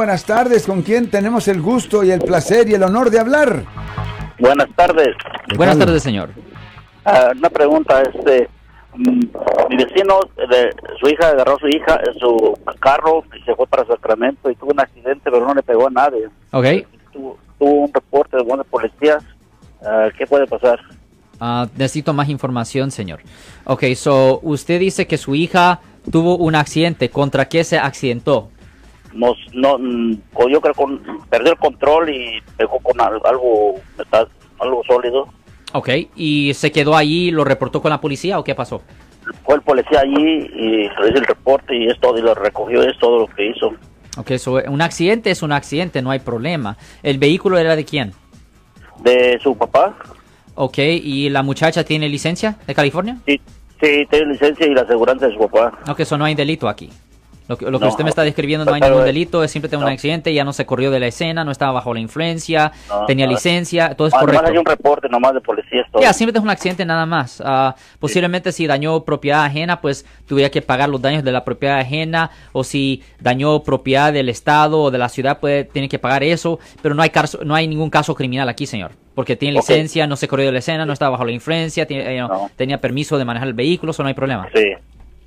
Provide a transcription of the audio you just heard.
Buenas tardes, ¿con quién tenemos el gusto y el placer y el honor de hablar? Buenas tardes. Buenas tardes, señor. Ah, una pregunta, este, mm, mi vecino, de, su hija agarró a su hija en su carro y se fue para Sacramento y tuvo un accidente, pero no le pegó a nadie. Ok. Tuvo, tuvo un reporte de buenos policías. Ah, ¿Qué puede pasar? Ah, necesito más información, señor. Ok, so usted dice que su hija tuvo un accidente. ¿Contra qué se accidentó? Nos, no, mm, yo creo que perdió el control y pegó con al- algo, algo sólido. Ok, ¿y se quedó allí lo reportó con la policía o qué pasó? Fue el policía allí y le hizo el reporte y es todo, y lo recogió, es todo lo que hizo. Ok, so un accidente es un accidente, no hay problema. ¿El vehículo era de quién? De su papá, Ok, ¿y la muchacha tiene licencia de California? sí, sí, tiene licencia y la aseguranza de su papá. Ok, eso no hay delito aquí. Lo que, lo que No, usted me está describiendo no hay ningún delito, es simplemente un no. accidente, ya no se corrió de la escena, no estaba bajo la influencia, No, tenía licencia, todo es Ah, nomás correcto. hay un reporte nomás de policía. Ya, simplemente es un accidente nada más. Ah, posiblemente si dañó propiedad ajena, pues tuviera que pagar los daños de la propiedad ajena. O si dañó propiedad del estado o de la ciudad, puede tiene que pagar eso. Pero no hay caso, no hay ningún caso criminal aquí, señor. Porque tiene licencia, no se corrió de la escena, no estaba bajo la influencia, tiene- eh, no, No. tenía permiso de manejar el vehículo, eso no hay problema. Sí.